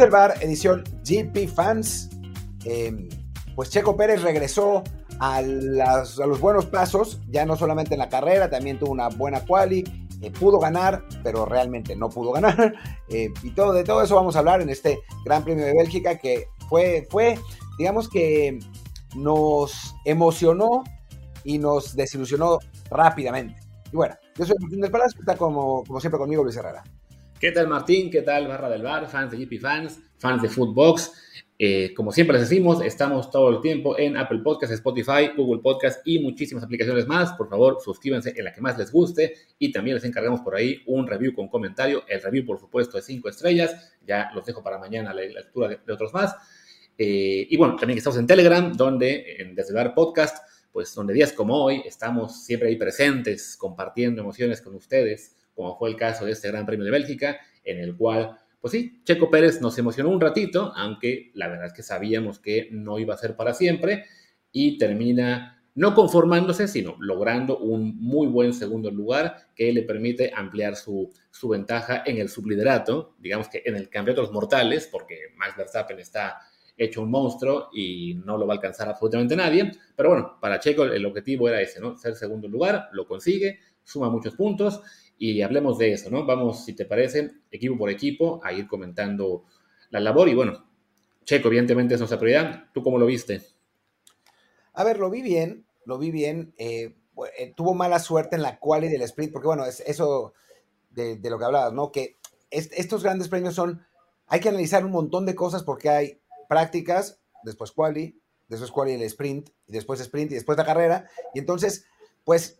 Desde edición GP Fans. Em, pues Checo Pérez regresó a, los buenos pasos, ya no solamente en la carrera, también tuvo una buena quali, eh, pudo ganar, pero realmente no pudo ganar. Eh, y todo, de todo eso vamos a hablar en este Gran Premio de Bélgica que fue, fue, digamos que nos emocionó y nos desilusionó rápidamente. Y bueno, yo soy Martín del Palacio, está como, como siempre conmigo Luis Herrera. ¿Qué tal Martín? ¿Qué tal Barra del Bar? Fans de GP Fans, fans de Footbox. Eh, como siempre les decimos, estamos todo el tiempo en Apple Podcasts, Spotify, Google Podcasts y muchísimas aplicaciones más. Por favor, suscríbanse en la que más les guste y también les encargamos por ahí un review con comentario. El review, por supuesto, de cinco estrellas. Ya los dejo para mañana la lectura de, otros más. Eh, y bueno, también estamos en Telegram, donde en Desde Bar Podcast, pues donde días como hoy estamos siempre ahí presentes, compartiendo emociones con ustedes, como fue el caso de este Gran Premio de Bélgica, en el cual pues sí, Checo Pérez nos emocionó un ratito, aunque la verdad es que sabíamos que no iba a ser para siempre y termina no conformándose, sino logrando un muy buen segundo lugar que le permite ampliar su, su ventaja en el subliderato, digamos que en el campeonato de los mortales, porque Max Verstappen está hecho un monstruo y no lo va a alcanzar absolutamente nadie. Pero bueno, para Checo el objetivo era ese, ¿no? Ser segundo lugar, lo consigue, suma muchos puntos y hablemos de eso, ¿no? Vamos, si te parece, equipo por equipo, a ir comentando la labor y bueno, Checo, evidentemente es nuestra prioridad. ¿Tú cómo lo viste? A ver, lo vi bien, lo vi bien. Eh, eh, tuvo mala suerte en la quali del sprint, porque bueno, es eso de, lo que hablabas, ¿no? Que estos grandes premios son, hay que analizar un montón de cosas porque hay prácticas, después quali, después quali el sprint, y después sprint y después la carrera. Y entonces, pues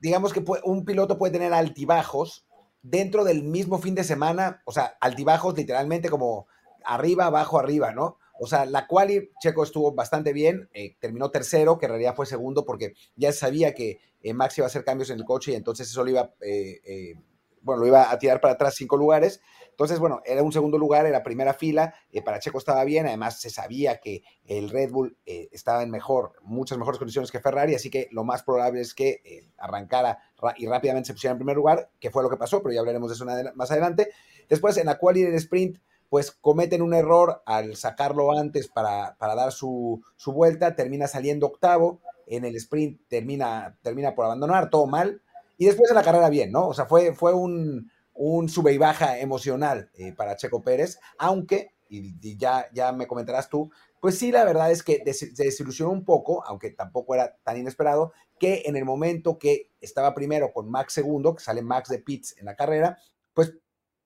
digamos que un piloto puede tener altibajos dentro del mismo fin de semana, o sea, altibajos literalmente como arriba, abajo, arriba, ¿no? O sea, la quali Checo estuvo bastante bien, eh, terminó tercero, que en realidad fue segundo porque ya sabía que eh, Max iba a hacer cambios en el coche y entonces eso lo iba, eh, bueno, lo iba a tirar para atrás cinco lugares. Entonces, bueno, era un segundo lugar, era primera fila, eh, para Checo estaba bien, además se sabía que el Red Bull eh, estaba en mejor, muchas mejores condiciones que Ferrari, así que lo más probable es que eh, arrancara y rápidamente se pusiera en primer lugar, que fue lo que pasó, pero ya hablaremos de eso más adelante. Después, en la quali del sprint, pues cometen un error al sacarlo antes para, dar su, vuelta, termina saliendo octavo, en el sprint termina, termina por abandonar, todo mal, y después en la carrera bien, ¿no? O sea, fue, fue un, un sube y baja emocional eh, para Checo Pérez, aunque, y, ya, ya me comentarás tú, pues sí, la verdad es que se desilusionó un poco, aunque tampoco era tan inesperado, que en el momento que estaba primero con Max segundo, que sale Max de Pitts en la carrera, pues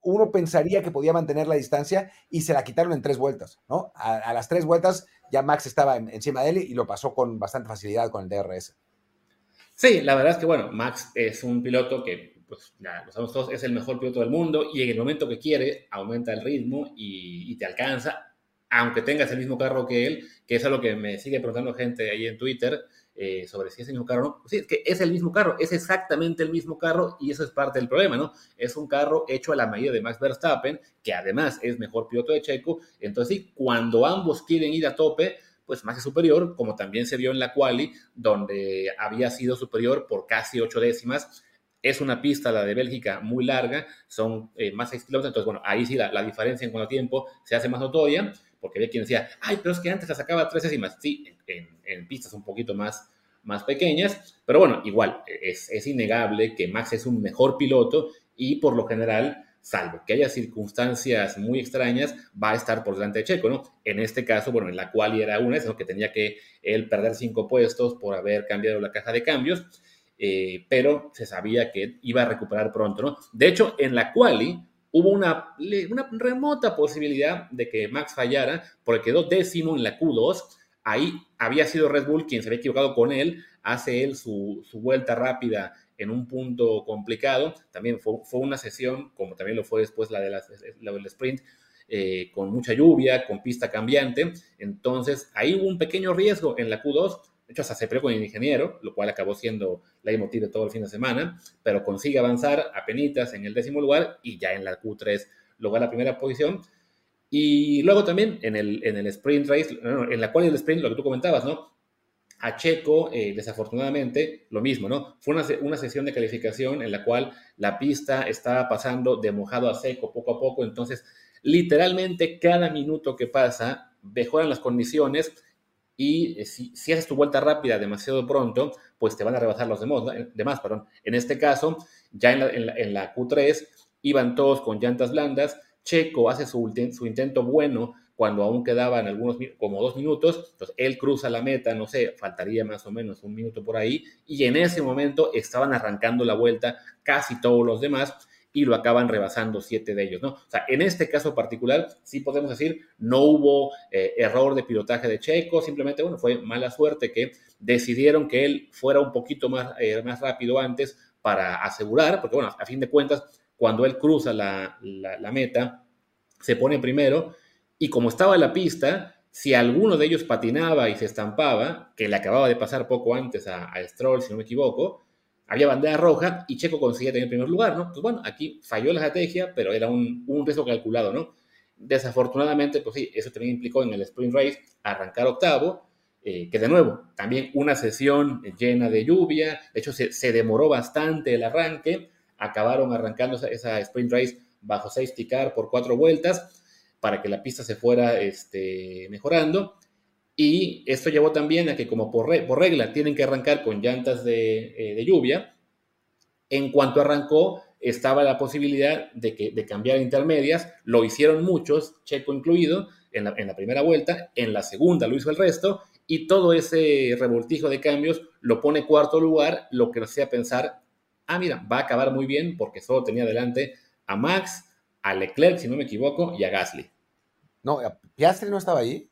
uno pensaría que podía mantener la distancia y se la quitaron en tres vueltas, ¿no? A, las tres vueltas ya Max estaba encima de él y lo pasó con bastante facilidad con el DRS. Sí, la verdad es que, bueno, Max es un piloto que pues ya lo sabemos todos, es el mejor piloto del mundo y en el momento que quiere aumenta el ritmo y, te alcanza, aunque tengas el mismo carro que él, que es algo que me sigue preguntando gente ahí en Twitter eh, sobre si es el mismo carro o no. Pues sí, es que es el mismo carro, es exactamente el mismo carro y eso es parte del problema, ¿no? Es un carro hecho a la medida de Max Verstappen, que además es mejor piloto de Checo, entonces sí, cuando ambos quieren ir a tope, pues Max es superior, como también se vio en la quali, donde había sido superior por casi ocho décimas es una pista, la de Bélgica, muy larga, son eh, más de 6 kilómetros, entonces, bueno, ahí sí la, diferencia en cuanto a tiempo se hace más notoria, porque había quien decía, ay, pero es que antes la sacaba tres décimas. Sí, en, pistas un poquito más, más pequeñas, pero bueno, igual, es, es innegable que Max es un mejor piloto y por lo general salvo que haya circunstancias muy extrañas, va a estar por delante de Checo, ¿no? En este caso, bueno, en la cual era una, es que tenía que él perder cinco puestos por haber cambiado la caja de cambios, eh, pero se sabía que iba a recuperar pronto, ¿no? De hecho, en la quali hubo una, remota posibilidad de que Max fallara, porque quedó décimo en la Q2, ahí había sido Red Bull quien se había equivocado con él, hace él su, vuelta rápida en un punto complicado, también fue, una sesión, como también lo fue después la, de la, del sprint, eh, con mucha lluvia, con pista cambiante, entonces ahí hubo un pequeño riesgo en la Q2, de hecho, hasta se peleó con el ingeniero, lo cual acabó siendo la de todo el fin de semana, pero consigue avanzar a penitas en el décimo lugar y ya en la Q3 logra la primera posición. Y luego también en el, en el sprint race, en la cual el sprint, lo que tú comentabas, ¿no? A Checo, eh, desafortunadamente, lo mismo, ¿no? Fue una, una, sesión de calificación en la cual la pista estaba pasando de mojado a seco poco a poco, entonces literalmente cada minuto que pasa mejoran las condiciones y eh, si, haces tu vuelta rápida demasiado pronto, pues te van a rebasar los demás, perdón. En este caso, ya en la, en la, Q3 iban todos con llantas blandas, Checo hace su, su intento bueno cuando aún quedaban algunos, como dos minutos, entonces él cruza la meta, no sé, faltaría más o menos un minuto por ahí, y en ese momento estaban arrancando la vuelta casi todos los demás, y lo acaban rebasando siete de ellos, ¿no? O sea, en este caso particular, sí podemos decir, no hubo eh, error de pilotaje de Checo, simplemente, bueno, fue mala suerte que decidieron que él fuera un poquito más, eh, más rápido antes para asegurar, porque bueno, a fin de cuentas, cuando él cruza la, la meta, se pone primero y como estaba en la pista, si alguno de ellos patinaba y se estampaba, que le acababa de pasar poco antes a, Stroll, si no me equivoco, había bandera roja y Checo conseguía tener el primer lugar, ¿no? Pues bueno, aquí falló la estrategia, pero era un, un riesgo calculado, ¿no? Desafortunadamente, pues sí, eso también implicó en el sprint race arrancar octavo, eh, que de nuevo, también una sesión llena de lluvia, de hecho se, se demoró bastante el arranque, acabaron arrancando esa, esa sprint race bajo safety car por cuatro vueltas, para que la pista se fuera este, mejorando. Y esto llevó también a que como por, regla tienen que arrancar con llantas de, eh, lluvia, en cuanto arrancó estaba la posibilidad de, que, de cambiar intermedias, lo hicieron muchos, Checo incluido, en la, en la primera vuelta, en la segunda lo hizo el resto, y todo ese revoltijo de cambios lo pone cuarto lugar, lo que nos hacía pensar, ah, mira, va a acabar muy bien porque solo tenía delante a Max, a Leclerc, si no me equivoco, y a Gasly. No, Piastri no estaba ahí.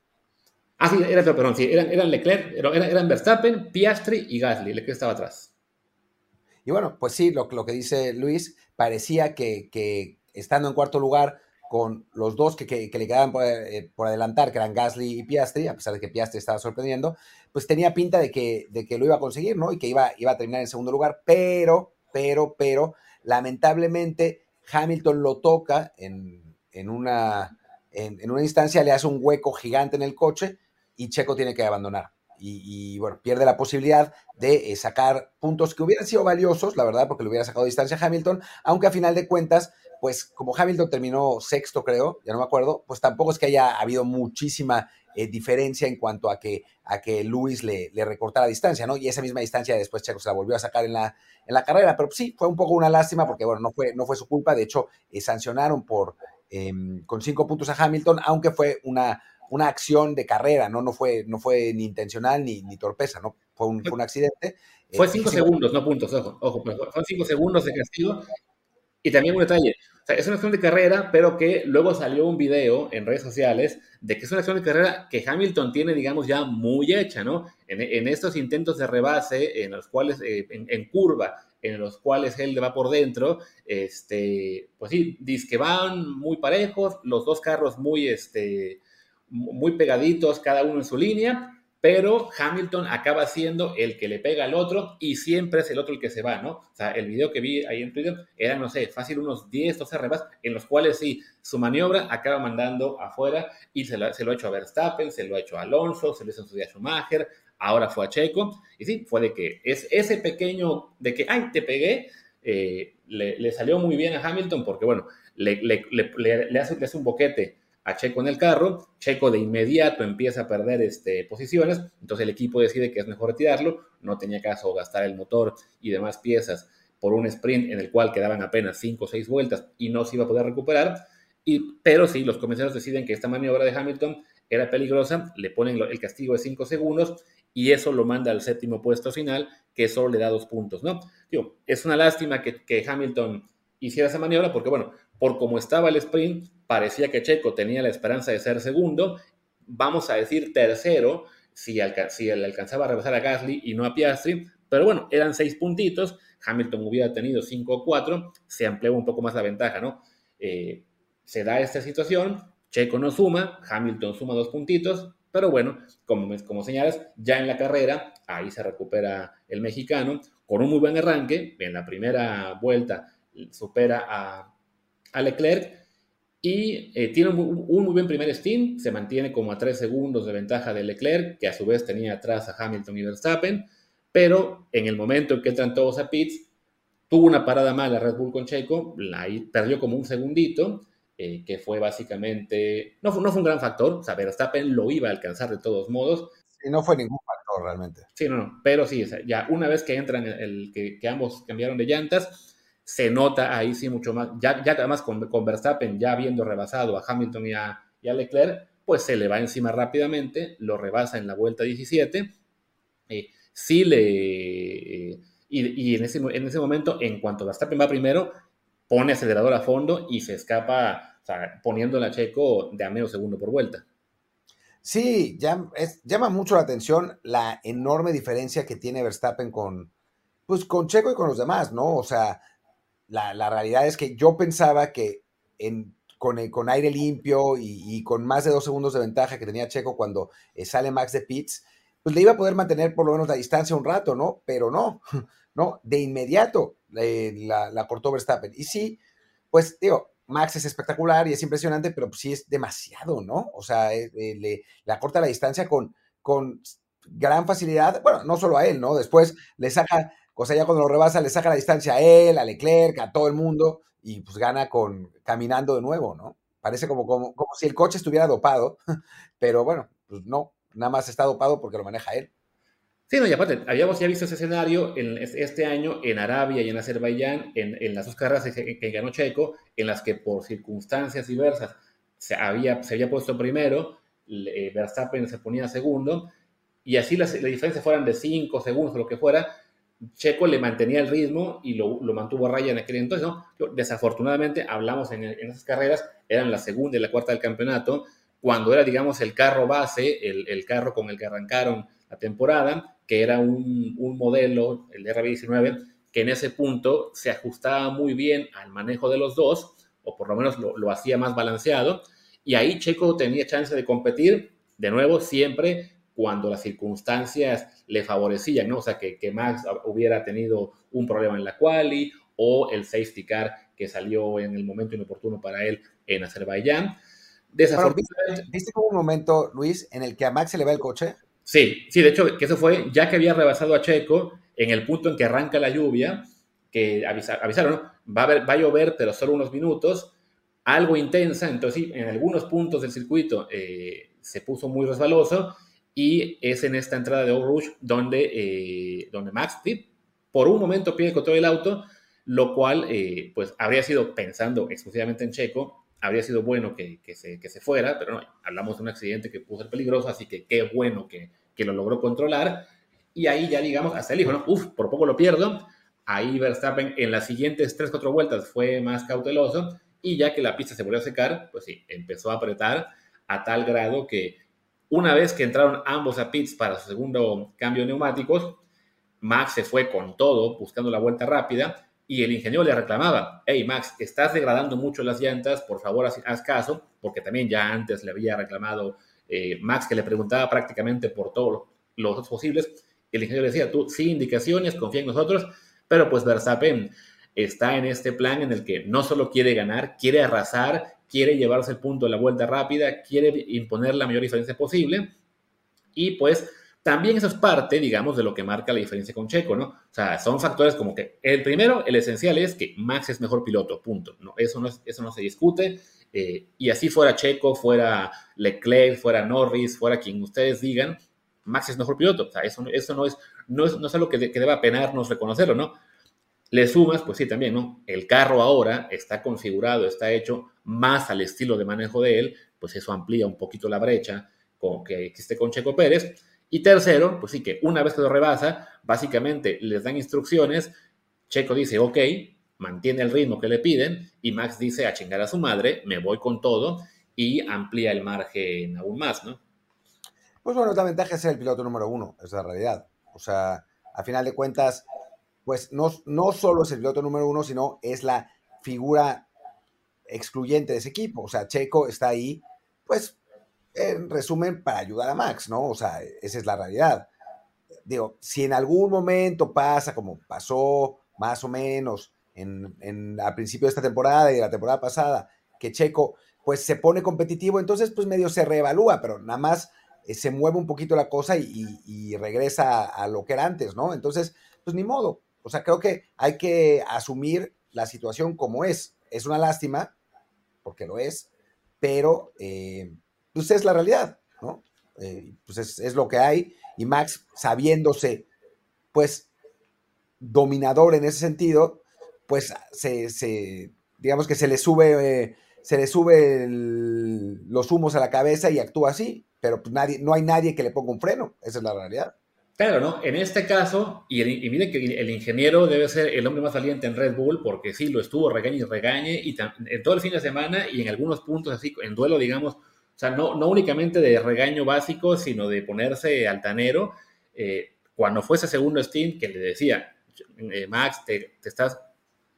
Ah, sí, era, perdón, sí, eran, Leclerc, eran, Verstappen, Piastri y Gasly, Leclerc estaba atrás. Y bueno, pues sí, lo, que dice Luis, parecía que, estando en cuarto lugar con los dos que, le quedaban eh, por, adelantar, que eran Gasly y Piastri, a pesar de que Piastri estaba sorprendiendo, pues tenía pinta de que, de que lo iba a conseguir, ¿no? Y que iba, iba a terminar en segundo lugar, pero, pero, pero, lamentablemente Hamilton lo toca en, una, en, una instancia, le hace un hueco gigante en el coche y Checo tiene que abandonar. Y, bueno, pierde la posibilidad de eh, sacar puntos que hubieran sido valiosos, la verdad, porque le hubiera sacado distancia a Hamilton, aunque a final de cuentas, pues como Hamilton terminó sexto, creo, ya no me acuerdo, pues tampoco es que haya habido muchísima eh, diferencia en cuanto a que, a que Luis le, recortara distancia, ¿no? Y esa misma distancia después Checo se la volvió a sacar en la, en la carrera, pero sí, fue un poco una lástima porque, bueno, no fue, no fue su culpa, de hecho, eh, sancionaron por, em, con cinco puntos a Hamilton, aunque fue una, una acción de carrera, ¿no? No fue, no fue ni intencional ni, ni torpeza, ¿no? Fue un, fue un accidente. Fue eh, cinco segundos, no puntos, ojo, ojo, fue cinco segundos de castigo. Y también un detalle, es una acción de carrera, pero que luego salió un video en redes sociales de que es una acción de carrera que Hamilton tiene, digamos, ya muy hecha, ¿no? En, estos intentos de rebase, en los cuales, eh, en, curva, en los cuales él va por dentro, este, pues sí, dice que van muy parejos, los dos carros muy, este, muy pegaditos, cada uno en su línea, pero Hamilton acaba siendo el que le pega al otro y siempre es el otro el que se va, ¿no? O sea, el video que vi ahí en Twitter era, no sé, fácil unos 10, 12 rebas, en los cuales sí, su maniobra acaba mandando afuera y se lo, ha hecho a Verstappen, se lo ha hecho a Alonso, se lo hizo a Schumacher, ahora fue a Checo, y sí, fue de que es ese pequeño, de que, ay, te pegué, eh, le, salió muy bien a Hamilton porque, bueno, le, le hace, hace un boquete a Checo en el carro, Checo de inmediato empieza a perder este, posiciones, entonces el equipo decide que es mejor retirarlo, no tenía caso gastar el motor y demás piezas por un sprint en el cual quedaban apenas 5 o 6 vueltas y no se iba a poder recuperar, y, pero sí, los comisarios deciden que esta maniobra de Hamilton era peligrosa, le ponen el castigo de 5 segundos y eso lo manda al séptimo puesto final, que solo le da dos puntos, ¿no? es una lástima que, que Hamilton hiciera esa maniobra porque, bueno, por como estaba el sprint, parecía que Checo tenía la esperanza de ser segundo, vamos a decir tercero, si, si él alcanzaba a rebasar a Gasly y no a Piastri, pero bueno, eran seis puntitos, Hamilton hubiera tenido cinco o cuatro, se amplió un poco más la ventaja, ¿no? Eh, se da esta situación, Checo no suma, Hamilton suma dos puntitos, pero bueno, como, como señalas, ya en la carrera, ahí se recupera el mexicano, con un muy buen arranque, en la primera vuelta supera a, a Leclerc, y eh, tiene un, muy buen primer stint, se mantiene como a 3 segundos de ventaja de Leclerc, que a su vez tenía atrás a Hamilton y Verstappen, pero en el momento en que entran todos a pits, tuvo una parada mala Red Bull con Checo, ahí perdió como un segundito, eh, que fue básicamente, no fue, no fue un gran factor, o sea, Verstappen lo iba a alcanzar de todos modos. Sí, no fue ningún factor realmente. Sí, no, no, pero sí, ya una vez que entran, el, que, que ambos cambiaron de llantas, se nota ahí sí mucho más, ya, ya además con, con Verstappen ya habiendo rebasado a Hamilton y a, y a Leclerc, pues se le va encima rápidamente, lo rebasa en la vuelta 17. Eh, sí le. Eh, y, en, ese, en ese momento, en cuanto Verstappen va primero, pone acelerador a fondo y se escapa, o sea, poniendo la Checo de a medio segundo por vuelta. Sí, llama mucho la atención la enorme diferencia que tiene Verstappen con, pues, con Checo y con los demás, ¿no? O sea, la, la realidad es que yo pensaba que en con, con aire limpio y, con más de dos segundos de ventaja que tenía Checo cuando eh, sale Max de Pitts, pues le iba a poder mantener por lo menos la distancia un rato, ¿no? Pero no, no, de inmediato la, cortó Verstappen. Y sí, pues digo, Max es espectacular y es impresionante, pero sí es demasiado, ¿no? O sea, eh, eh, le, la corta la distancia con, con gran facilidad. Bueno, no solo a él, ¿no? Después le saca, o sea, ya cuando lo rebasa, le saca la distancia a él, a Leclerc, a todo el mundo y pues gana con caminando de nuevo, ¿no? Parece como, como, como si el coche estuviera dopado, pero bueno, pues no, nada más está dopado porque lo maneja él. Sí, no, y aparte, habíamos ya visto ese escenario en este año en Arabia y en Azerbaiyán, en, en las dos carreras que, ganó Checo, en las que por circunstancias diversas se había, se había puesto primero, eh, Verstappen se ponía segundo, y así las, las diferencias fueran de 5 segundos o lo que fuera, Checo le mantenía el ritmo y lo, mantuvo a raya en aquel entonces. Desafortunadamente, hablamos en, esas carreras, eran la segunda y la cuarta del campeonato, cuando era, digamos, el carro base, el, carro con el que arrancaron la temporada, que era un, modelo, el RB19, que en ese punto se ajustaba muy bien al manejo de los dos, o por lo menos lo, lo hacía más balanceado, y ahí Checo tenía chance de competir, de nuevo, siempre cuando las circunstancias le favorecían, ¿no? O sea, que, que Max hubiera tenido un problema en la quali o el safety car que salió en el momento inoportuno para él en Azerbaiyán. Desafortunadamente. ¿Viste como un momento, Luis, en el que a Max se le va el coche? Sí, sí, de hecho, que eso fue ya que había rebasado a Checo en el punto en que arranca la lluvia, que avisaron, ¿no? va, a va a llover, pero solo unos minutos, algo intensa, entonces sí, en algunos puntos del circuito eh, se puso muy resbaloso y es en esta entrada de Old Rouge donde, eh, donde Max por un momento pide control del auto, lo cual eh, pues habría sido, pensando exclusivamente en Checo, habría sido bueno que, que, se, que se fuera, pero no, hablamos de un accidente que pudo ser peligroso, así que qué bueno que, que lo logró controlar. Y ahí ya digamos, hasta el hijo, ¿no? Uf, por poco lo pierdo. Ahí Verstappen en las siguientes 3-4 vueltas fue más cauteloso y ya que la pista se volvió a secar, pues sí, empezó a apretar a tal grado que una vez que entraron ambos a pits para su segundo cambio de neumáticos, Max se fue con todo buscando la vuelta rápida y el ingeniero le reclamaba, hey Max, estás degradando mucho las llantas, por favor haz, caso, porque también ya antes le había reclamado eh, Max que le preguntaba prácticamente por todos los otros posibles. El ingeniero le decía, tú sí indicaciones, confía en nosotros, pero pues Verstappen está en este plan en el que no solo quiere ganar, quiere arrasar, quiere llevarse el punto de la vuelta rápida, quiere imponer la mayor diferencia posible. Y pues también eso es parte, digamos, de lo que marca la diferencia con Checo, ¿no? O sea, son factores como que el primero, el esencial es que Max es mejor piloto, punto. ¿no? Eso, no eso no se discute. Eh, y así fuera Checo, fuera Leclerc, fuera Norris, fuera quien ustedes digan, Max es mejor piloto. O sea, eso, eso no, es, no, es, no es algo que, que deba penarnos reconocerlo, ¿no? Le sumas, pues sí, también, ¿no? El carro ahora está configurado, está hecho más al estilo de manejo de él, pues eso amplía un poquito la brecha con, que existe con Checo Pérez. Y tercero, pues sí que una vez que lo rebasa, básicamente les dan instrucciones, Checo dice, ok, mantiene el ritmo que le piden, y Max dice, a chingar a su madre, me voy con todo, y amplía el margen aún más, ¿no? Pues bueno, la ventaja es ser el piloto número uno, es la realidad. O sea, a final de cuentas, pues no, no solo es el piloto número uno, sino es la figura excluyente de ese equipo. O sea, Checo está ahí, pues, en resumen, para ayudar a Max, ¿no? O sea, esa es la realidad. Digo, si en algún momento pasa, como pasó más o menos en, en, al principio de esta temporada y la temporada pasada, que Checo, pues, se pone competitivo, entonces, pues, medio se reevalúa, pero nada más eh, se mueve un poquito la cosa y, y regresa a lo que era antes, ¿no? Entonces, pues, ni modo o sea, creo que hay que asumir la situación como es. Es una lástima, porque lo es, pero eh, pues es la realidad, ¿no? Eh, pues es, lo que hay y Max sabiéndose, pues, dominador en ese sentido, pues se, digamos que se le sube, se le sube los humos a la cabeza y actúa así, pero pues nadie, no hay nadie que le ponga un freno, esa es la realidad. Claro, ¿no? En este caso, y, y mire que el ingeniero debe ser el hombre más valiente en Red Bull, porque sí, lo estuvo regañe y regañe, y en todo el fin de semana y en algunos puntos así, en duelo, digamos, o sea, no, no únicamente de regaño básico, sino de ponerse altanero. Eh, cuando fue ese segundo stint que le decía, eh, Max, te, estás,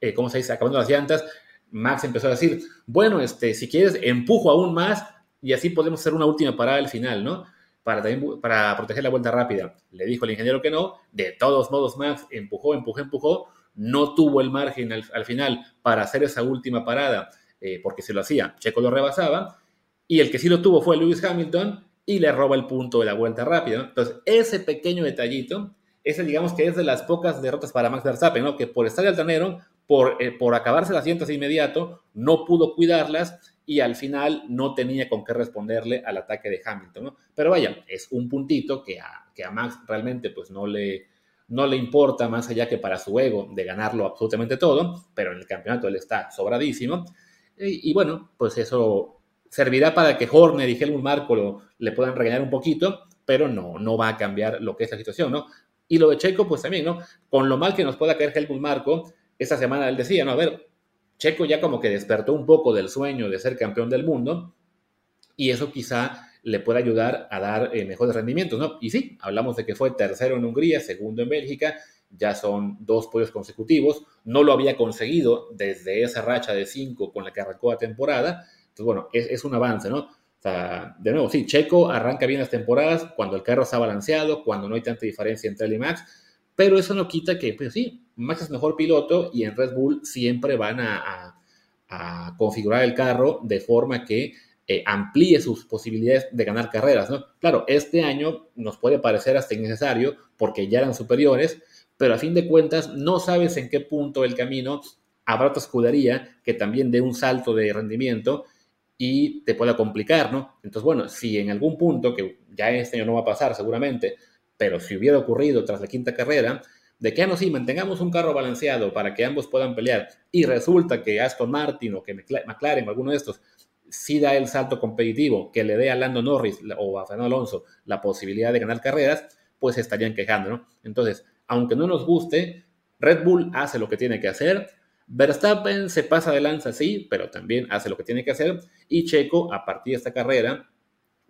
eh, ¿cómo se dice?, acabando las llantas, Max empezó a decir, bueno, este, si quieres, empujo aún más y así podemos hacer una última parada al final, ¿no? Para, para proteger la vuelta rápida. Le dijo el ingeniero que no. De todos modos, Max empujó, empujó, empujó. No tuvo el margen al, final para hacer esa última parada, eh, porque si lo hacía, Checo lo rebasaba. Y el que sí lo tuvo fue Lewis Hamilton y le roba el punto de la vuelta rápida. Entonces, ese pequeño detallito, ese digamos que es de las pocas derrotas para Max Verstappen, ¿no? que por estar altanero, por, eh, por acabarse las cientos de inmediato, no pudo cuidarlas y al final no tenía con qué responderle al ataque de Hamilton, ¿no? Pero vaya, es un puntito que a, que a Max realmente pues no le, no le importa más allá que para su ego de ganarlo absolutamente todo, pero en el campeonato él está sobradísimo. Y, bueno, pues eso servirá para que Horner y Helmut Marko le puedan regañar un poquito, pero no, no va a cambiar lo que es la situación, ¿no? Y lo de Checo, pues también, ¿no? Con lo mal que nos pueda caer Helmut Marko, esta semana él decía, ¿no? A ver, Checo ya como que despertó un poco del sueño de ser campeón del mundo y eso quizá le pueda ayudar a dar eh, mejores rendimientos, ¿no? Y sí, hablamos de que fue tercero en Hungría, segundo en Bélgica, ya son dos podios consecutivos, no lo había conseguido desde esa racha de cinco con la que arrancó la temporada, entonces bueno, es, un avance, ¿no? O sea, de nuevo, sí, Checo arranca bien las temporadas cuando el carro está balanceado, cuando no hay tanta diferencia entre él y Max, pero eso no quita que, pues sí, Max es mejor piloto y en Red Bull siempre van a, configurar el carro de forma que eh, amplíe sus posibilidades de ganar carreras, ¿no? Claro, este año nos puede parecer hasta innecesario porque ya eran superiores, pero a fin de cuentas no sabes en qué punto del camino habrá otra escudería que también dé un salto de rendimiento y te pueda complicar, ¿no? Entonces, bueno, si en algún punto, que ya este año no va a pasar seguramente, pero si hubiera ocurrido tras la quinta carrera, de que, ah, no, sí, mantengamos un carro balanceado para que ambos puedan pelear, y resulta que Aston Martin o que McLaren o alguno de estos sí da el salto competitivo que le dé a Lando Norris o a Fernando Alonso la posibilidad de ganar carreras, pues estarían quejando, ¿no? Entonces, aunque no nos guste, Red Bull hace lo que tiene que hacer, Verstappen se pasa de lanza, sí, pero también hace lo que tiene que hacer, y Checo, a partir de esta carrera,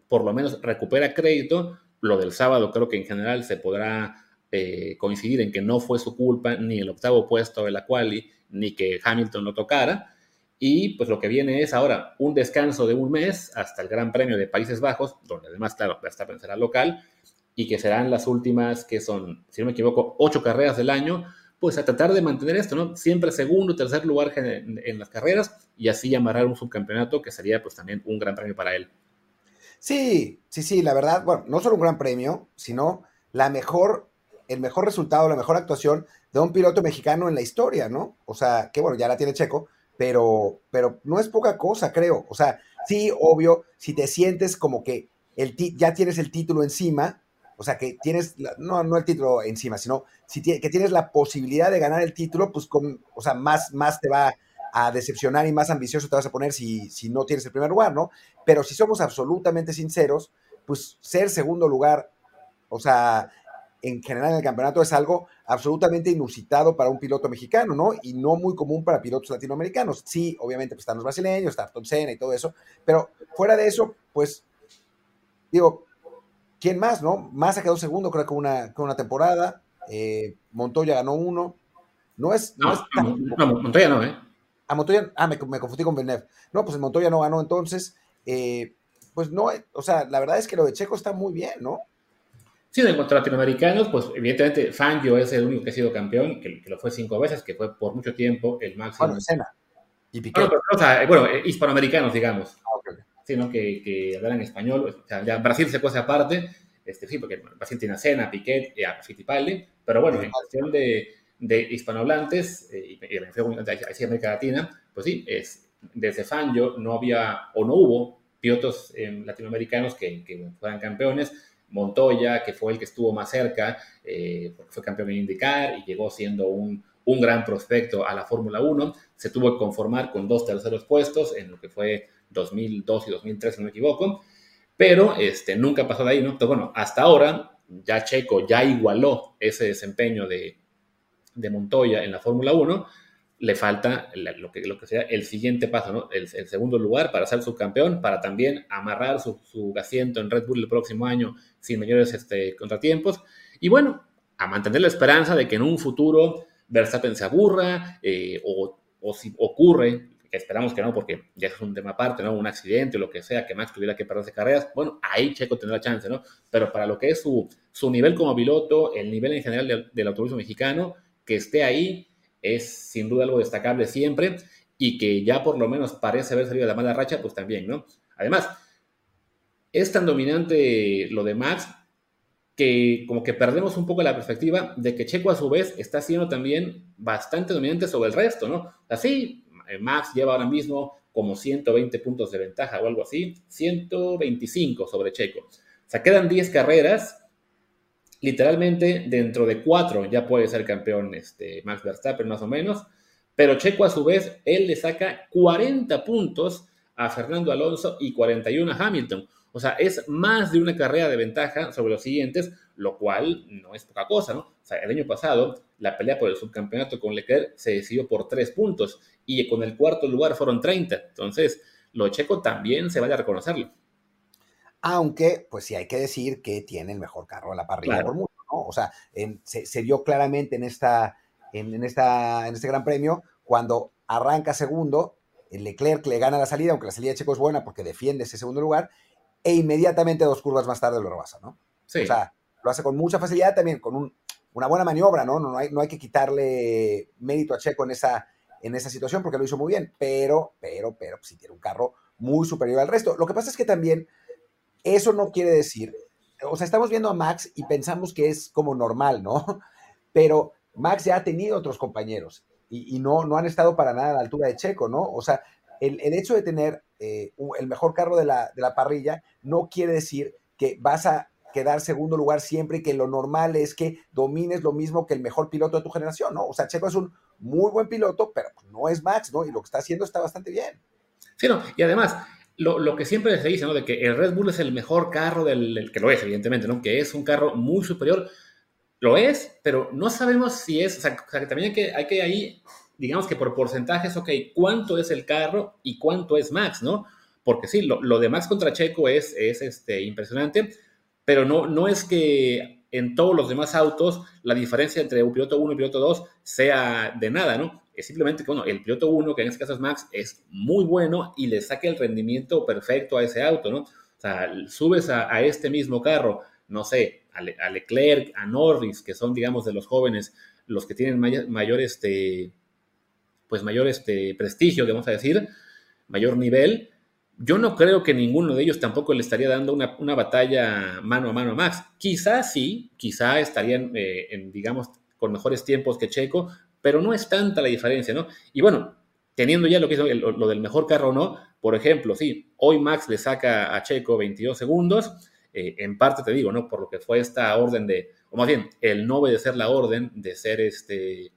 por lo menos recupera crédito lo del sábado creo que en general se podrá eh, coincidir en que no fue su culpa ni el octavo puesto de la quali, ni que Hamilton lo tocara. Y pues lo que viene es ahora un descanso de un mes hasta el Gran Premio de Países Bajos, donde además, claro, Verstappen será local, y que serán las últimas, que son, si no me equivoco, ocho carreras del año, pues a tratar de mantener esto, ¿no? Siempre segundo, tercer lugar en, en las carreras y así amarrar un subcampeonato que sería pues también un gran premio para él. Sí, sí, sí, la verdad, bueno, no solo un gran premio, sino la mejor, el mejor resultado, la mejor actuación de un piloto mexicano en la historia, ¿no? O sea, que bueno, ya la tiene Checo, pero, pero no es poca cosa, creo. O sea, sí, obvio, si te sientes como que el ya tienes el título encima, o sea, que tienes, no, no el título encima, sino si que tienes la posibilidad de ganar el título, pues con, o sea, más, más te va a decepcionar y más ambicioso te vas a poner si, si no tienes el primer lugar, ¿no? Pero si somos absolutamente sinceros, pues ser segundo lugar, o sea, en general en el campeonato es algo absolutamente inusitado para un piloto mexicano, ¿no? Y no muy común para pilotos latinoamericanos. Sí, obviamente pues, están los brasileños, está Ayrton Senna y todo eso, pero fuera de eso, pues, digo, ¿quién más, no? Más quedó segundo, creo que una, una temporada. Eh, Montoya ganó uno. No es, no, es Montoya no, ¿eh? A Montoya, ah, me, confundí con Villeneuve. No, pues Montoya no ganó, entonces, eh, pues no, o sea, la verdad es que lo de Checo está muy bien, ¿no? Sí, en cuanto a latinoamericanos, pues evidentemente Fangio es el único que ha sido campeón, que, lo fue cinco veces, que fue por mucho tiempo el máximo. Bueno, escena. Y Piqué. Bueno, o sea, bueno, eh, hispanoamericanos, digamos. Ah, okay. Sino que, que hablan español. O sea, ya Brasil se puede aparte. Este, sí, porque Brasil tiene a Cena, Piquet y a Fittipaldi. Pero bueno, en cuestión de, de hispanohablantes, eh, y, me refiero a América Latina, pues sí, es desde Fangio no había o no hubo pilotos latinoamericanos que, que, fueran campeones. Montoya, que fue el que estuvo más cerca, eh, porque fue campeón en IndyCar y llegó siendo un, un gran prospecto a la Fórmula 1, se tuvo que conformar con dos terceros puestos en lo que fue 2002 y 2003, si no me equivoco, pero este, nunca pasó de ahí, ¿no? Entonces, bueno, hasta ahora ya Checo ya igualó ese desempeño de, de Montoya en la Fórmula 1, le falta lo que, lo que sea el siguiente paso, ¿no? El, segundo lugar para ser subcampeón, para también amarrar su, su, asiento en Red Bull el próximo año sin mayores este, contratiempos. Y bueno, a mantener la esperanza de que en un futuro Verstappen se aburra eh, o, o, si ocurre, que esperamos que no, porque ya es un tema aparte, ¿no? Un accidente o lo que sea, que Max tuviera que perderse carreras, bueno, ahí Checo tendrá chance, ¿no? Pero para lo que es su, su nivel como piloto, el nivel en general del, del automovilismo mexicano, que esté ahí es sin duda algo destacable siempre y que ya por lo menos parece haber salido de la mala racha, pues también, ¿no? Además, es tan dominante lo de Max que como que perdemos un poco la perspectiva de que Checo a su vez está siendo también bastante dominante sobre el resto, ¿no? Así, eh, Max lleva ahora mismo como 120 puntos de ventaja o algo así, 125 sobre Checo. O sea, quedan 10 carreras literalmente dentro de cuatro ya puede ser campeón este, Max Verstappen más o menos, pero Checo a su vez, él le saca 40 puntos a Fernando Alonso y 41 a Hamilton. O sea, es más de una carrera de ventaja sobre los siguientes, lo cual no es poca cosa, ¿no? O sea, el año pasado la pelea por el subcampeonato con Leclerc se decidió por tres puntos y con el cuarto lugar fueron 30. Entonces, lo Checo también se vaya a reconocerlo. Aunque, pues sí hay que decir que tiene el mejor carro de la parrilla por mucho, ¿no? O sea, se, vio claramente en, esta, en, esta, en este gran premio cuando arranca segundo, el Leclerc le gana la salida, aunque la salida de Checo es buena porque defiende ese segundo lugar, e inmediatamente dos curvas más tarde lo rebasa, ¿no? Sí. O sea, lo hace con mucha facilidad también, con una buena maniobra, ¿no? No, hay, no hay que quitarle mérito a Checo en esa, en esa situación porque lo hizo muy bien, pero, pero, pero, pues sí tiene un carro muy superior al resto. Lo que pasa es que también eso no quiere decir, o sea, estamos viendo a Max y pensamos que es como normal, ¿no? Pero Max ya ha tenido otros compañeros y, no, no han estado para nada a la altura de Checo, ¿no? O sea, el, hecho de tener eh, el mejor carro de la, de la parrilla no quiere decir que vas a quedar segundo lugar siempre y que lo normal es que domines lo mismo que el mejor piloto de tu generación, ¿no? O sea, Checo es un muy buen piloto, pero no es Max, ¿no? Y lo que está haciendo está bastante bien. Sí, no, y además, lo, que siempre se dice, ¿no? De que el Red Bull es el mejor carro del, que lo es, evidentemente, ¿no? Que es un carro muy superior. Lo es, pero no sabemos si es, o sea, que también hay que, hay que ahí, digamos que por porcentajes, ok, ¿cuánto es el carro y cuánto es Max, ¿no? Porque sí, lo, de Max contra Checo es, es este, impresionante, pero no, no es que en todos los demás autos la diferencia entre un piloto 1 y piloto 2 sea de nada, ¿no? Es simplemente que, bueno, el piloto 1, que en este caso es Max, es muy bueno y le saque el rendimiento perfecto a ese auto, ¿no? O sea, subes a, este mismo carro, no sé, a, Leclerc, a Norris, que son, digamos, de los jóvenes, los que tienen mayor, este, pues mayor este, prestigio, vamos a decir, mayor nivel, yo no creo que ninguno de ellos tampoco le estaría dando una, batalla mano a mano a Max. Quizás sí, quizá estarían, eh, en, digamos, con mejores tiempos que Checo, pero no es tanta la diferencia, ¿no? Y bueno, teniendo ya lo que es lo, del mejor carro no, por ejemplo, sí, hoy Max le saca a Checo 22 segundos, eh, en parte te digo, ¿no? Por lo que fue esta orden de, o más bien, el no obedecer la orden de ser este,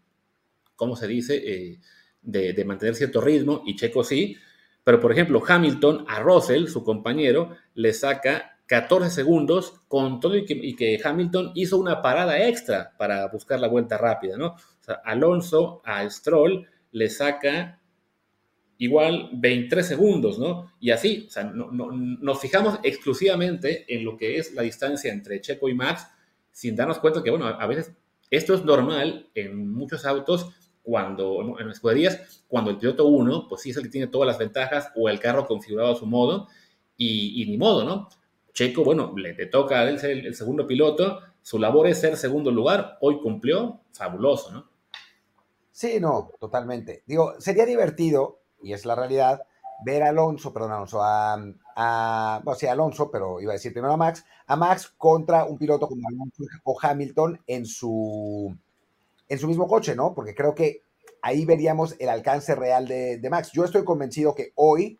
¿cómo se dice? Eh, de, de, mantener cierto ritmo, y Checo sí, pero por ejemplo, Hamilton a Russell, su compañero, le saca 14 segundos con todo y que, y que Hamilton hizo una parada extra para buscar la vuelta rápida, ¿no? Alonso a Stroll le saca igual 23 segundos, ¿no? Y así, o sea, nos fijamos exclusivamente en lo que es la distancia entre Checo y Max, sin darnos cuenta que, bueno, a veces esto es normal en muchos autos cuando, en escuderías, cuando el piloto 1, pues sí es el que tiene todas las ventajas o el carro configurado a su modo, y, ni modo, ¿no? Checo, bueno, le, toca a él ser el segundo piloto, su labor es ser segundo lugar, hoy cumplió, fabuloso, ¿no? Sí, no, totalmente. Digo, sería divertido, y es la realidad, ver a Alonso, perdón, Alonso, a, a bueno, sí, Alonso, pero iba a decir primero a Max, a Max contra un piloto como Alonso o Hamilton en su, en su mismo coche, ¿no? Porque creo que ahí veríamos el alcance real de, de, Max. Yo estoy convencido que hoy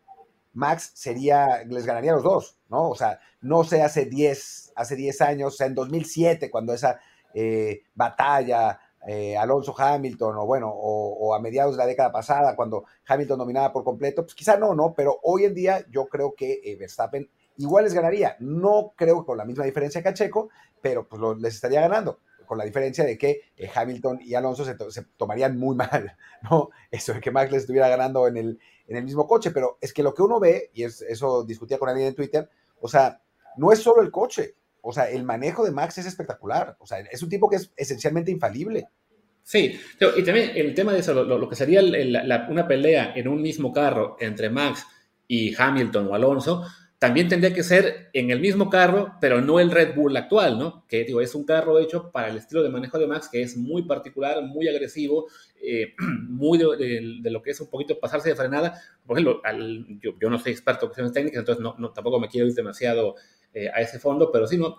Max sería, les ganaría a los dos, ¿no? O sea, no sé hace 10, hace 10 años, o sea, en 2007, cuando esa eh, batalla eh, Alonso Hamilton, o bueno, o, a mediados de la década pasada, cuando Hamilton dominaba por completo, pues quizá no, ¿no? Pero hoy en día yo creo que eh, Verstappen igual les ganaría. No creo que con la misma diferencia que a Checo, pero pues les estaría ganando con la diferencia de que Hamilton y Alonso se, tomarían muy mal, ¿no? Eso de que Max les estuviera ganando en el, en el mismo coche, pero es que lo que uno ve, y es, eso discutía con alguien en Twitter, o sea, no es solo el coche, o sea, el manejo de Max es espectacular. O sea, es un tipo que es esencialmente infalible. Sí, y también el tema de eso, lo, que sería una pelea en un mismo carro entre Max y Hamilton o Alonso, también tendría que ser en el mismo carro, pero no el Red Bull actual, ¿no? Que digo, es un carro hecho para el estilo de manejo de Max, que es muy particular, muy agresivo, eh, muy de, lo que es un poquito pasarse de frenada. Por ejemplo, yo, no soy experto en cuestiones técnicas, entonces no, tampoco me quiero ir demasiado eh, a ese fondo, pero sí, ¿no?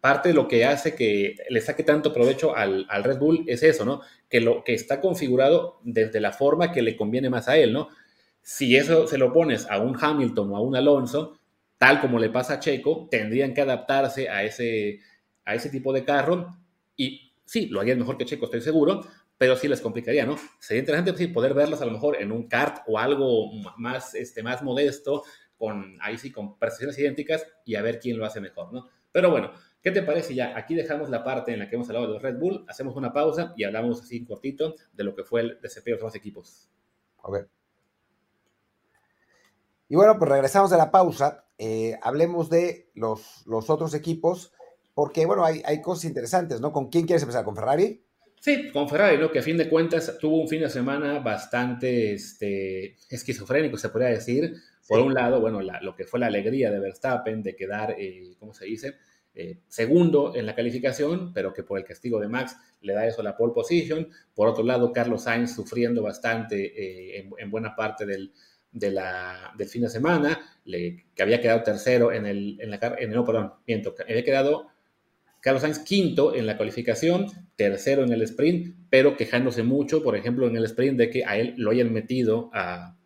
Parte de lo que hace que le saque tanto provecho al, Red Bull es eso, ¿no? Que lo que está configurado desde la forma que le conviene más a él, ¿no? Si eso se lo pones a un Hamilton o a un Alonso, tal como le pasa a Checo, tendrían que adaptarse a ese, a ese tipo de carro y sí, lo harían mejor que Checo, estoy seguro, pero sí les complicaría, ¿no? Sería interesante pues, poder verlos a lo mejor en un kart o algo más, este, más modesto, con, ahí sí, con prestaciones idénticas y a ver quién lo hace mejor, ¿no? Pero bueno, ¿qué te parece ya? Aquí dejamos la parte en la que hemos hablado de los Red Bull, hacemos una pausa y hablamos así cortito de lo que fue el desempeño de los dos equipos. Ver. Y bueno, pues regresamos de la pausa. Eh, hablemos de los, los otros equipos, porque bueno, hay, hay cosas interesantes, ¿no? ¿Con quién quieres empezar? ¿Con Ferrari? Sí, con Ferrari, ¿no? Que a fin de cuentas tuvo un fin de semana bastante este, esquizofrénico, se podría decir. Por un lado, bueno, lo que fue la alegría de Verstappen de quedar, eh, ¿cómo se dice? Eh, segundo en la calificación, pero que por el castigo de Max le da eso la pole position. Por otro lado, Carlos Sainz sufriendo bastante eh, en, buena parte del, fin de semana, que había quedado tercero en el, en la, en, no, perdón, miento, había quedado Carlos Sainz quinto en la calificación, tercero en el sprint, pero quejándose mucho, por ejemplo, en el sprint de que a él lo hayan metido a,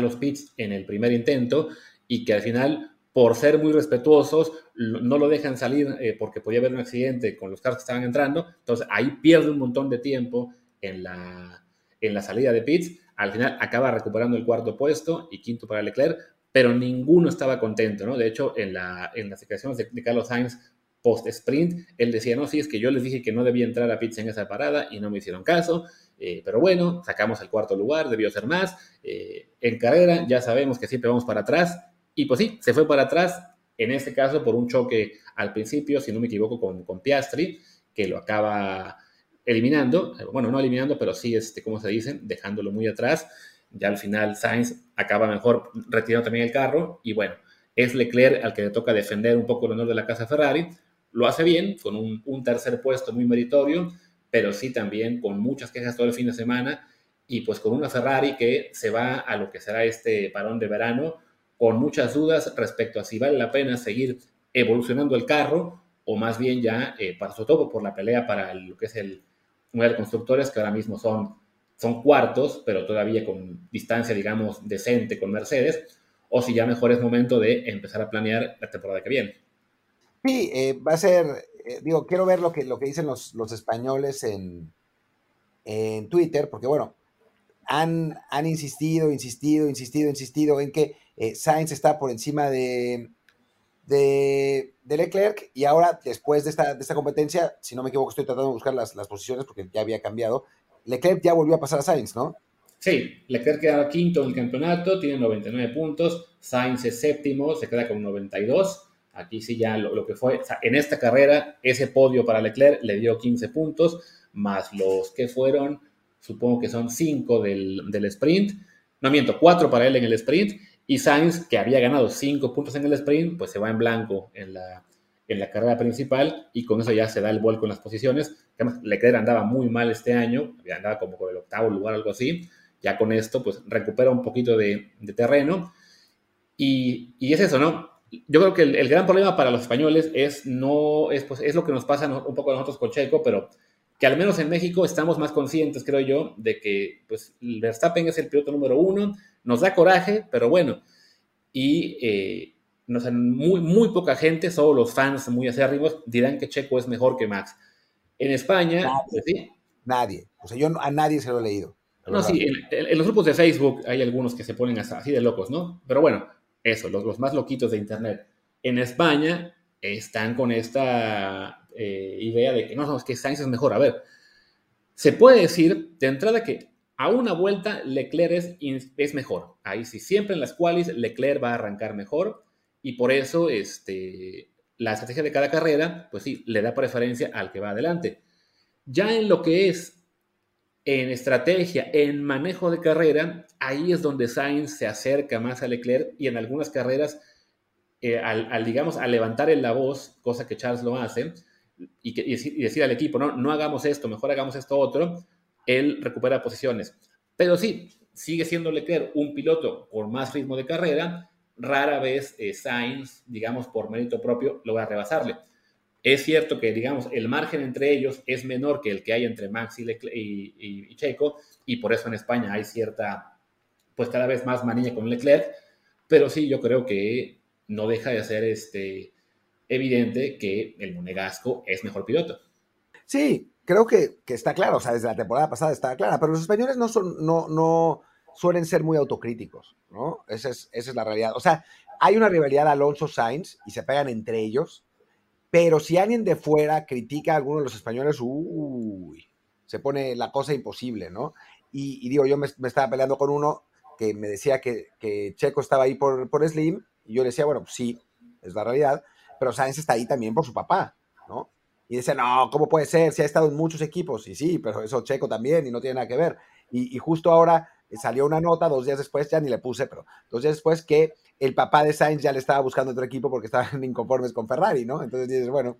los pits en el primer intento y que al final, por ser muy respetuosos, no lo dejan salir eh, porque podía haber un accidente con los carros que estaban entrando. Entonces ahí pierde un montón de tiempo en la, en la salida de pits. Al final acaba recuperando el cuarto puesto y quinto para Leclerc, pero ninguno estaba contento, ¿no? De hecho, en, la, en las declaraciones de, de Carlos Sainz post-sprint, él decía, no, sí, es que yo les dije que no debía entrar a pits en esa parada y no me hicieron caso, eh, pero bueno, sacamos el cuarto lugar, debió ser más. Eh, en carrera ya sabemos que siempre vamos para atrás y pues sí, se fue para atrás, en este caso por un choque al principio, si no me equivoco, con, Piastri, que lo acaba eliminando, bueno, no eliminando, pero sí, este, como se dice, dejándolo muy atrás. Ya al final Sainz acaba mejor retirando también el carro y bueno, es Leclerc al que le toca defender un poco el honor de la casa Ferrari, lo hace bien, con un, tercer puesto muy meritorio, pero sí también con muchas quejas todo el fin de semana y pues con una Ferrari que se va a lo que será este parón de verano con muchas dudas respecto a si vale la pena seguir evolucionando el carro o más bien ya eh, para su todo por la pelea para lo que es el Mundial de Constructores que ahora mismo son, son cuartos, pero todavía con distancia, digamos, decente con Mercedes, o si ya mejor es momento de empezar a planear la temporada que viene. Sí, eh, va a ser, eh, digo, quiero ver lo que, lo que dicen los, los españoles en, en Twitter, porque bueno, han, han insistido, insistido, insistido, insistido en que eh, Sainz está por encima de, de, Leclerc y ahora, después de esta, de esta competencia, si no me equivoco, estoy tratando de buscar las, las posiciones porque ya había cambiado, Leclerc ya volvió a pasar a Sainz, ¿no? Sí, Leclerc queda quinto en el campeonato, tiene 99 puntos, Sainz es séptimo, se queda con 92. Aquí sí ya lo, que fue, en esta carrera, ese podio para Leclerc le dio 15 puntos, más los que fueron, supongo que son 5 del, sprint, no miento, 4 para él en el sprint, y Sainz, que había ganado 5 puntos en el sprint, pues se va en blanco en la, en la carrera principal y con eso ya se da el vuelco en las posiciones. Leclerc andaba muy mal este año, andaba como por el octavo lugar, algo así. Ya con esto, pues recupera un poquito de, terreno. Y, y, es eso, ¿no? Yo creo que el, gran problema para los españoles es no es, pues, es lo que nos pasa un poco a nosotros con Checo, pero que al menos en México estamos más conscientes, creo yo, de que pues, Verstappen es el piloto número uno, nos da coraje, pero bueno, y eh, no muy, muy poca gente, solo los fans muy acérrimos, dirán que Checo es mejor que Max. En España, nadie, pues sí. nadie. o sea, yo a nadie se lo he leído. No, sí, en, los grupos de Facebook hay algunos que se ponen así de locos, ¿no? Pero bueno, eso, los, los más loquitos de Internet. En España están con esta eh, idea de que no, no, es que Sainz es mejor. A ver, se puede decir de entrada que a una vuelta Leclerc es, es mejor. Ahí sí, siempre en las cuales Leclerc va a arrancar mejor y por eso este, la estrategia de cada carrera, pues sí, le da preferencia al que va adelante. Ya en lo que es en estrategia, en manejo de carrera, ahí es donde Sainz se acerca más a Leclerc y en algunas carreras, eh, al, digamos, al levantar en la voz, cosa que Charles lo hace, y, decir, al equipo, no, no hagamos esto, mejor hagamos esto otro, él recupera posiciones. Pero sí, sigue siendo Leclerc un piloto con más ritmo de carrera, rara vez eh, Sainz, digamos, por mérito propio, logra rebasarle. Es cierto que, digamos, el margen entre ellos es menor que el que hay entre Max y, Checo, y por eso en España hay cierta, pues cada vez más manilla con Leclerc, pero sí, yo creo que no deja de ser este, evidente que el monegasco es mejor piloto. Sí, creo que, está claro, o sea, desde la temporada pasada está clara, pero los españoles no son, no, no suelen ser muy autocríticos, ¿no? Esa es, esa es la realidad. O sea, hay una rivalidad Alonso-Sainz y se pegan entre ellos, pero si alguien de fuera critica a alguno de los españoles, uy, se pone la cosa imposible, ¿no? Y, digo, yo me, estaba peleando con uno que me decía que, Checo estaba ahí por, por, Slim, y yo le decía, bueno, pues sí, es la realidad, pero Sainz está ahí también por su papá, ¿no? Y dice, no, ¿cómo puede ser? Si ha estado en muchos equipos, y sí, pero eso Checo también, y no tiene nada que ver. Y justo ahora salió una nota, dos días después, ya ni le puse, pero dos días después que el papá de Sainz ya le estaba buscando otro equipo porque estaban inconformes con Ferrari, ¿no? Entonces dices, bueno,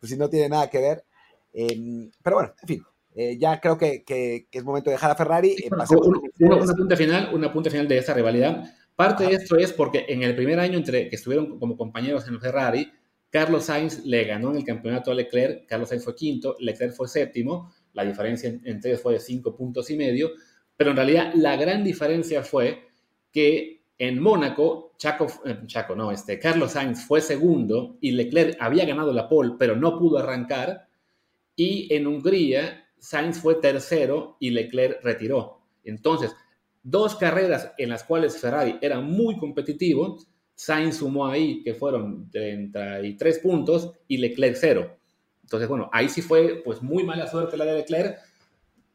pues si no tiene nada que ver. Em, pero bueno, en fin, eh, ya creo que, que, es momento de dejar a Ferrari. Eh, una, punta final, una punta final de esta rivalidad. Parte de esto es porque en el primer año entre que estuvieron como compañeros en Ferrari, Carlos Sainz le ganó en el campeonato a Leclerc, Carlos Sainz fue quinto, Leclerc fue séptimo, la diferencia entre ellos fue de cinco puntos y medio, pero en realidad la gran diferencia fue que en Mónaco, Chaco, eh, Chaco, no, este, Carlos Sainz fue segundo y Leclerc había ganado la pole, pero no pudo arrancar. Y en Hungría, Sainz fue tercero y Leclerc retiró. Entonces, dos carreras en las cuales Ferrari era muy competitivo, Sainz sumó ahí que fueron 33 puntos y Leclerc cero. Entonces, bueno, ahí sí fue pues muy mala suerte la de Leclerc,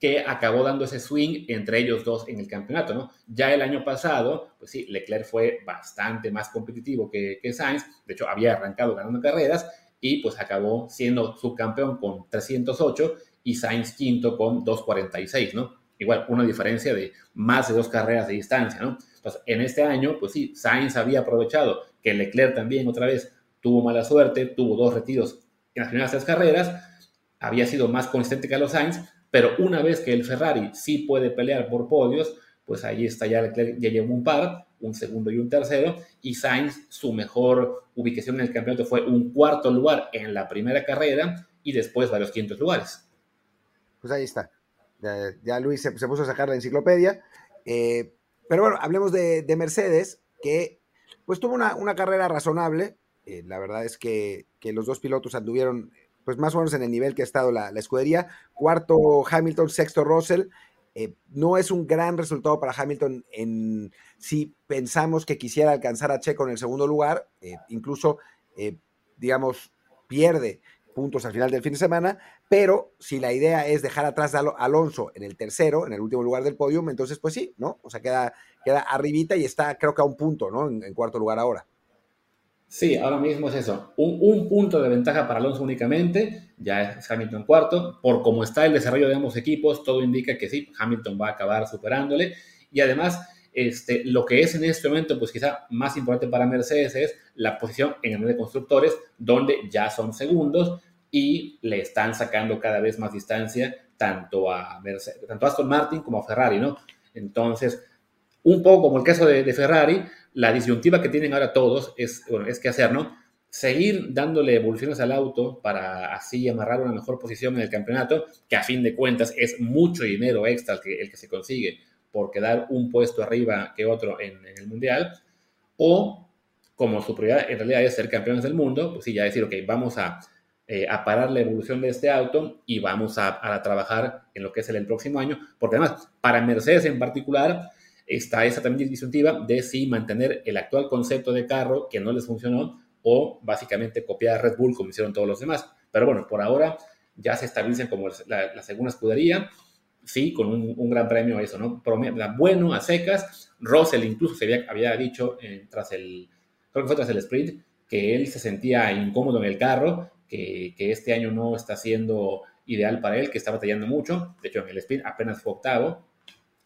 que acabó dando ese swing entre ellos dos en el campeonato, ¿no? Ya el año pasado, pues sí, Leclerc fue bastante más competitivo que, que Sainz, de hecho había arrancado ganando carreras y pues acabó siendo subcampeón con 308 y Sainz quinto con 246, ¿no? Igual, una diferencia de más de dos carreras de distancia, ¿no? Entonces, en este año, pues sí, Sainz había aprovechado que Leclerc también otra vez tuvo mala suerte, tuvo dos retiros en las primeras tres carreras, había sido más consistente que los Sainz, pero una vez que el Ferrari sí puede pelear por podios, pues ahí está ya Leclerc, ya llevó un par, un segundo y un tercero, y Sainz, su mejor ubicación en el campeonato fue un cuarto lugar en la primera carrera y después varios quintos lugares. Pues ahí está. Ya, Luis se, puso a sacar la enciclopedia. Eh, pero bueno, hablemos de, Mercedes, que pues tuvo una, carrera razonable. Eh, la verdad es que, que, los dos pilotos anduvieron pues más o menos en el nivel que ha estado la, escudería. Cuarto Hamilton, sexto Russell. Eh, no es un gran resultado para Hamilton en si pensamos que quisiera alcanzar a Checo en el segundo lugar, eh, incluso, eh, digamos, pierde puntos al final del fin de semana, pero si la idea es dejar atrás a Alonso en el tercero, en el último lugar del podio, entonces pues sí, ¿no? O sea, queda, queda arribita y está creo que a un punto, ¿no? en cuarto lugar ahora. Sí, ahora mismo es eso. Un, punto de ventaja para Alonso únicamente, ya es Hamilton cuarto. Por cómo está el desarrollo de ambos equipos, todo indica que sí, Hamilton va a acabar superándole. Y además, este, lo que es en este momento, pues quizá más importante para Mercedes es la posición en el de constructores, donde ya son segundos y le están sacando cada vez más distancia tanto a, Mercedes, tanto a Aston Martin como a Ferrari, ¿no? Entonces, un poco como el caso de, Ferrari, la disyuntiva que tienen ahora todos es, bueno, es qué hacer, ¿no? seguir dándole evoluciones al auto para así amarrar una mejor posición en el campeonato, que a fin de cuentas es mucho dinero extra el que, que se consigue por quedar un puesto arriba que otro en, el Mundial, o como su prioridad en realidad es ser campeones del mundo, pues sí, ya decir, ok, vamos a, eh, parar la evolución de este auto y vamos a, a, trabajar en lo que es el, el próximo año, porque además, para Mercedes en particular, está esa también disyuntiva de si mantener el actual concepto de carro que no les funcionó o básicamente copiar a Red Bull como hicieron todos los demás. Pero bueno, por ahora ya se establecen como la, segunda escudería, sí, con un, gran premio a eso, ¿no? Bueno, a secas. Russell incluso se había, había dicho eh, tras el, creo que fue tras el sprint, que él se sentía incómodo en el carro, que, que, este año no está siendo ideal para él, que está batallando mucho. De hecho, en el sprint apenas fue octavo,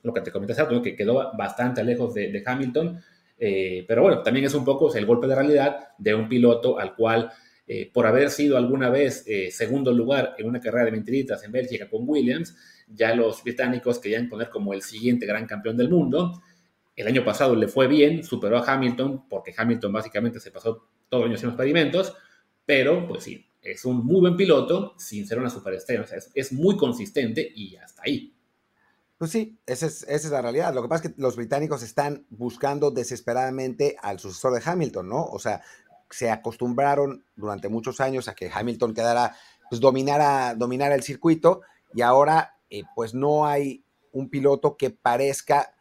lo que te comenté que quedó bastante lejos de, de Hamilton eh, pero bueno, también es un poco el golpe de realidad de un piloto al cual, eh, por haber sido alguna vez eh, segundo lugar en una carrera de mentiritas en Bélgica con Williams, ya los británicos querían poner como el siguiente gran campeón del mundo. El año pasado le fue bien, superó a Hamilton, porque Hamilton básicamente se pasó todo el año haciendo experimentos, pero pues sí, es un muy buen piloto sin ser una superestrella, o sea, es muy consistente y hasta ahí. Pues sí, esa es, esa es, la realidad. Lo que pasa es que los británicos están buscando desesperadamente al sucesor de Hamilton, ¿no? O sea, se acostumbraron durante muchos años a que Hamilton quedara, pues dominara, dominara el circuito y ahora eh, pues no hay un piloto que parezca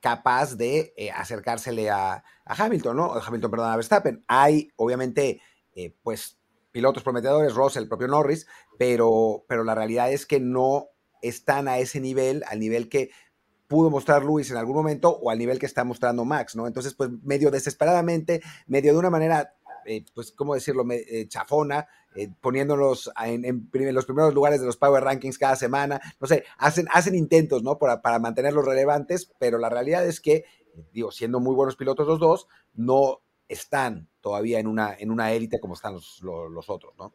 capaz de eh, acercársele a, Hamilton, ¿no? Hamilton, perdón, a Verstappen. Hay, obviamente, eh, pues pilotos prometedores, Ross, el propio Norris, pero, pero la realidad es que no están a ese nivel, al nivel que pudo mostrar Luis en algún momento o al nivel que está mostrando Max, ¿no? Entonces, pues medio desesperadamente, medio de una manera, eh, pues, ¿cómo decirlo?, eh, chafona, eh, poniéndolos en, los primeros lugares de los Power Rankings cada semana, no sé, hacen, hacen intentos, ¿no?, para, para mantenerlos relevantes, pero la realidad es que, digo, siendo muy buenos pilotos los dos, no están todavía en una, en una élite como están los, los otros, ¿no?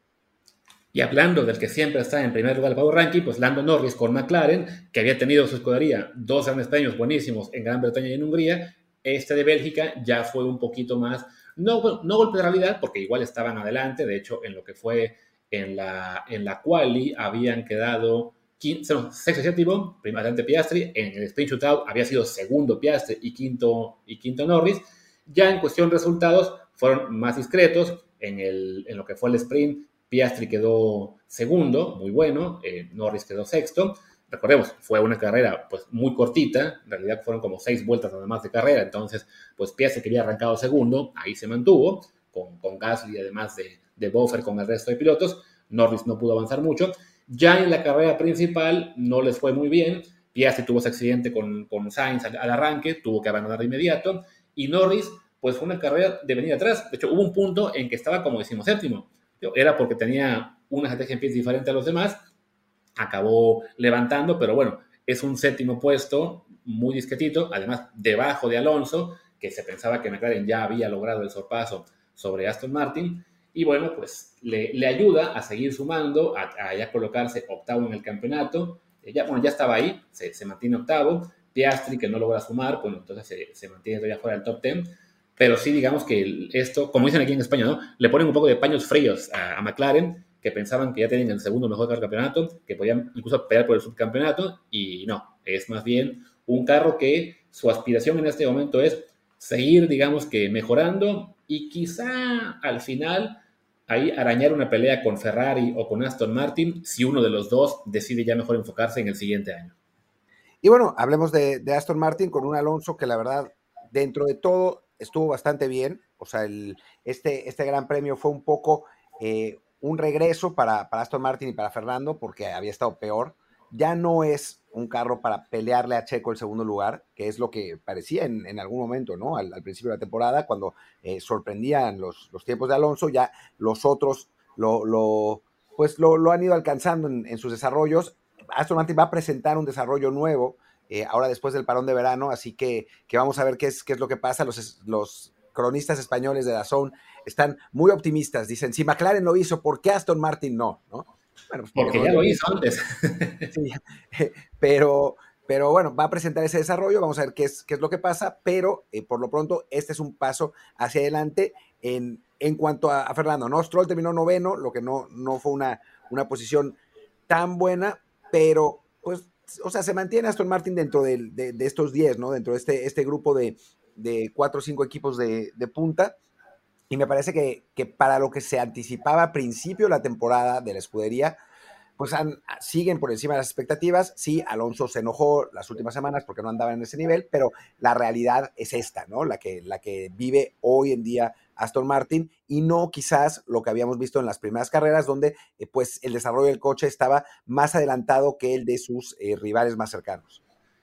Y hablando del que siempre está en primer lugar del Power Ranking, pues Lando Norris con McLaren, que había tenido su escudería dos grandes premios buenísimos en Gran Bretaña y en Hungría, este de Bélgica ya fue un poquito más, no, no golpe de realidad, porque igual estaban adelante, de hecho en lo que fue en la, en la quali habían quedado quinto, sexto y séptimo, Piastri, en el sprint shootout había sido segundo Piastri y quinto, y quinto Norris, ya en cuestión de resultados fueron más discretos, en, el, en lo que fue el sprint Piastri quedó segundo, muy bueno, eh, Norris quedó sexto. Recordemos, fue una carrera pues muy cortita, en realidad fueron como seis vueltas nada más de carrera, entonces pues Piastri que había arrancado segundo, ahí se mantuvo, con, Gasly además de, de buffer con el resto de pilotos, Norris no pudo avanzar mucho. Ya en la carrera principal no les fue muy bien, Piastri tuvo ese accidente con, Sainz al, al arranque, tuvo que abandonar de inmediato, y Norris pues fue una carrera de venir atrás, de hecho hubo un punto en que estaba como decimoséptimo, era porque tenía una estrategia en diferente a los demás, acabó levantando, pero bueno, es un séptimo puesto muy discretito, además debajo de Alonso, que se pensaba que McLaren ya había logrado el sorpaso sobre Aston Martin, y bueno, pues le, ayuda a seguir sumando, a, ya colocarse octavo en el campeonato, eh, ya, bueno, ya estaba ahí, se, mantiene octavo, Piastri que no logra sumar, bueno, entonces se, se mantiene todavía fuera del top ten, pero sí digamos que esto, como dicen aquí en España, ¿no? Le ponen un poco de paños fríos a, McLaren, que pensaban que ya tenían el segundo mejor carro del campeonato, que podían incluso pelear por el subcampeonato, y no, es más bien un carro que su aspiración en este momento es seguir, digamos que mejorando y quizá al final ahí arañar una pelea con Ferrari o con Aston Martin si uno de los dos decide ya mejor enfocarse en el siguiente año. Y bueno, hablemos de, de Aston Martin con un Alonso que la verdad, dentro de todo, estuvo bastante bien. O sea, el, este, este gran premio fue un poco eh, un regreso para, para, Aston Martin y para Fernando, porque había estado peor. Ya no es un carro para pelearle a Checo el segundo lugar, que es lo que parecía en, en algún momento, ¿no? Al, principio de la temporada, cuando eh, sorprendían los, los, tiempos de Alonso, ya los otros lo, lo pues lo, lo, han ido alcanzando en, en sus desarrollos. Aston Martin va a presentar un desarrollo nuevo eh, ahora después del parón de verano, así que, que, vamos a ver qué es, qué es lo que pasa. Los, los cronistas españoles de la Zone están muy optimistas. Dicen, si McLaren lo hizo, ¿por qué Aston Martin no? ¿No? Bueno, pues porque, ya lo hizo antes. sí, pero, pero bueno, va a presentar ese desarrollo, vamos a ver qué es, qué es lo que pasa, pero eh, por lo pronto este es un paso hacia adelante en en cuanto a, Fernando, ¿no? Stroll terminó noveno, lo que no, no fue una, una posición tan buena, pero pues, o sea, se mantiene Aston Martin dentro de, de, estos 10, ¿no? Dentro de este, este grupo de, de cuatro o cinco equipos de, de punta. Y me parece que, que, para lo que se anticipaba a principio la temporada de la escudería, pues han, siguen por encima de las expectativas. Sí, Alonso se enojó las últimas semanas porque no andaba en ese nivel, pero la realidad es esta, ¿no? La que, la que vive hoy en día Aston Martin y no quizás lo que habíamos visto en las primeras carreras, donde eh, pues el desarrollo del coche estaba más adelantado que el de sus eh, rivales más cercanos.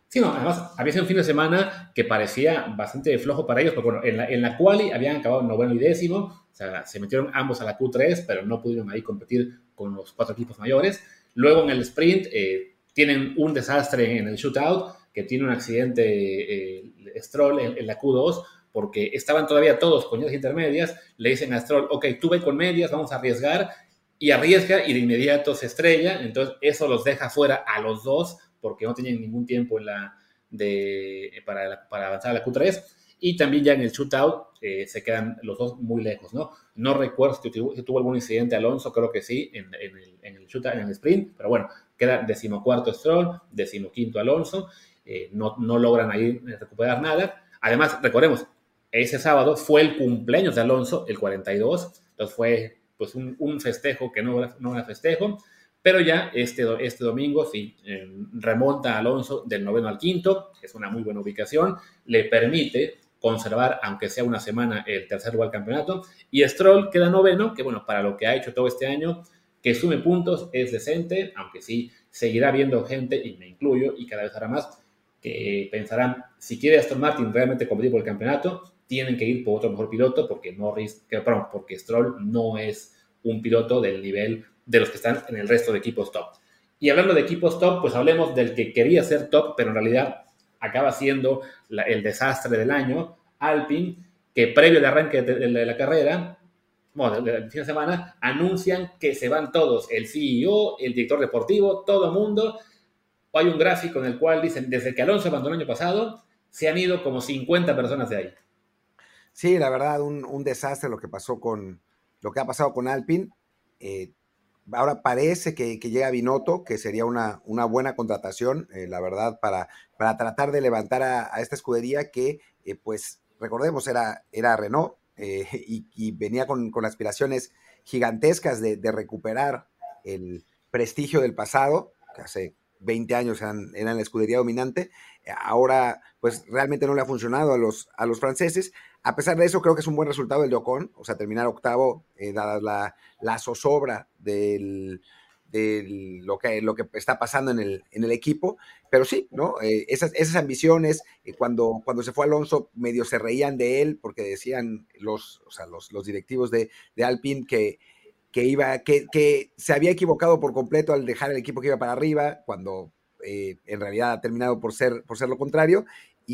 Sí, no, además había sido un fin de semana que parecía bastante flojo para ellos, porque bueno, en la, en quali habían acabado noveno y décimo, o sea, se metieron ambos a la Q3, pero no pudieron ahí competir con los cuatro equipos mayores. Luego en el sprint eh, tienen un desastre en el shootout, que tiene un accidente eh, Stroll en, la Q2, porque estaban todavía todos con intermedias, le dicen a Stroll, ok, tú ve con medias, vamos a arriesgar, y arriesga y de inmediato se estrella, entonces eso los deja fuera a los dos, porque no tenían ningún tiempo en la, de, para, para avanzar a la Q3 y también ya en el shootout eh, se quedan los dos muy lejos, ¿no? No recuerdo si tuvo, algún incidente Alonso, creo que sí, en, el, en el shootout, en el sprint, pero bueno, queda decimocuarto Stroll, decimoquinto Alonso, eh, no, no logran ahí recuperar nada. Además, recordemos, ese sábado fue el cumpleaños de Alonso, el 42, entonces fue pues un, un festejo que no, no era festejo, pero ya este, este domingo sí, eh, remonta Alonso del noveno al quinto, es una muy buena ubicación, le permite conservar, aunque sea una semana, el tercer lugar del campeonato. Y Stroll queda noveno, que bueno, para lo que ha hecho todo este año, que sume puntos, es decente, aunque sí seguirá viendo gente, y me incluyo, y cada vez hará más, que pensarán, si quiere Aston Martin realmente competir por el campeonato, tienen que ir por otro mejor piloto, porque Norris, que, perdón, porque Stroll no es un piloto del nivel de los que están en el resto de equipos top. Y hablando de equipos top, pues hablemos del que quería ser top, pero en realidad acaba siendo el desastre del año, Alpine, que previo al arranque de, la carrera, bueno, del fin de semana, anuncian que se van todos, el CEO, el director deportivo, todo el mundo. Hay un gráfico en el cual dicen, desde que Alonso abandonó el año pasado, se han ido como 50 personas de ahí. Sí, la verdad, un, desastre lo que pasó con, lo que ha pasado con Alpine. Eh, ahora parece que, llega Binotto, que sería una, una buena contratación, eh, la verdad, para, para tratar de levantar a, esta escudería que, eh, pues, recordemos, era, era Renault eh, y, venía con, aspiraciones gigantescas de, recuperar el prestigio del pasado, que hace 20 años eran, eran la escudería dominante. Ahora, pues, realmente no le ha funcionado a los, a los franceses. A pesar de eso, creo que es un buen resultado el de Ocon, o sea, terminar octavo, eh, dada la, zozobra del, de lo, que, lo que está pasando en el, en el equipo. Pero sí, ¿no? Eh, esas, esas ambiciones, eh, cuando, cuando se fue Alonso, medio se reían de él porque decían los, o sea, los, los directivos de, de Alpine que, que, iba, que, que, se había equivocado por completo al dejar el equipo que iba para arriba, cuando en realidad ha terminado por ser, por ser lo contrario.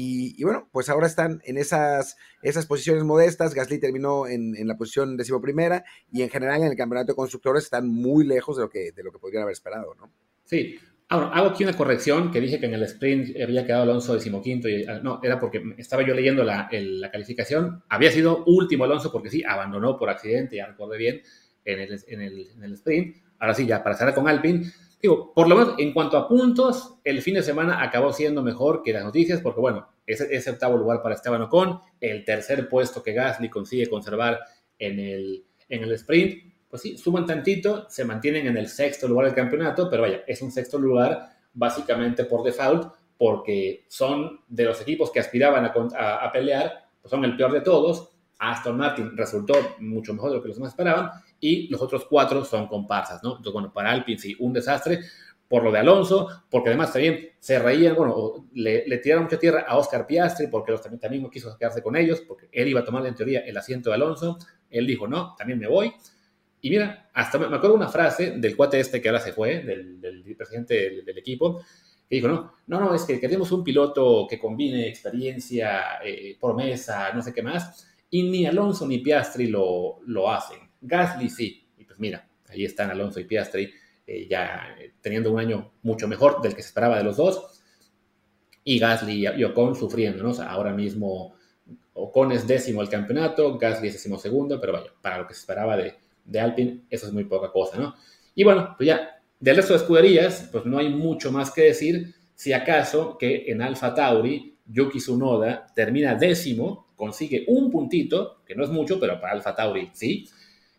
Y, bueno, pues ahora están en esas, esas posiciones modestas. Gasly terminó en, la posición decimoprimera y en general en el campeonato de constructores están muy lejos de lo que, de lo que podrían haber esperado, ¿no? Sí. Ahora, hago aquí una corrección que dije que en el sprint había quedado Alonso decimoquinto. Y, ah, no, era porque estaba yo leyendo la, la calificación. Había sido último Alonso porque sí, abandonó por accidente, ya recuerdo bien, en el, en el, en el sprint. Ahora sí, ya para cerrar con Alpine Digo, por lo menos en cuanto a puntos, el fin de semana acabó siendo mejor que las noticias, porque bueno, ese, ese octavo lugar para Esteban Ocon, el tercer puesto que Gasly consigue conservar en el, en el sprint, pues sí, suman tantito, se mantienen en el sexto lugar del campeonato, pero vaya, es un sexto lugar básicamente por default, porque son de los equipos que aspiraban a, a pelear, pues son el peor de todos. Aston Martin resultó mucho mejor de lo que los demás esperaban, y los otros cuatro son comparsas, ¿no? Entonces, bueno, para Alpine sí, un desastre por lo de Alonso, porque además también se reían, bueno, le, tiraron mucha tierra a Oscar Piastri, porque los, también, también no quiso quedarse con ellos, porque él iba a tomar en teoría el asiento de Alonso, él dijo, no, también me voy. Y mira, hasta me, acuerdo una frase del cuate este que ahora se fue, del, presidente del, equipo, que dijo, no, no, no, es que queremos un piloto que combine experiencia, eh, promesa, no sé qué más, y ni Alonso ni Piastri lo, lo hacen. Gasly sí. Y pues mira, ahí están Alonso y Piastri eh, ya eh, teniendo un año mucho mejor del que se esperaba de los dos. Y Gasly y Ocon sufriendo, ¿no? ahora mismo Ocon es décimo el campeonato, Gasly es décimo segundo, pero vaya, para lo que se esperaba de, de Alpine, eso es muy poca cosa, ¿no? Y bueno, pues ya, del resto de escuderías, pues no hay mucho más que decir, si acaso que en Alfa Tauri, Yuki Tsunoda termina décimo, consigue un puntito, que no es mucho, pero para Alfa Tauri sí,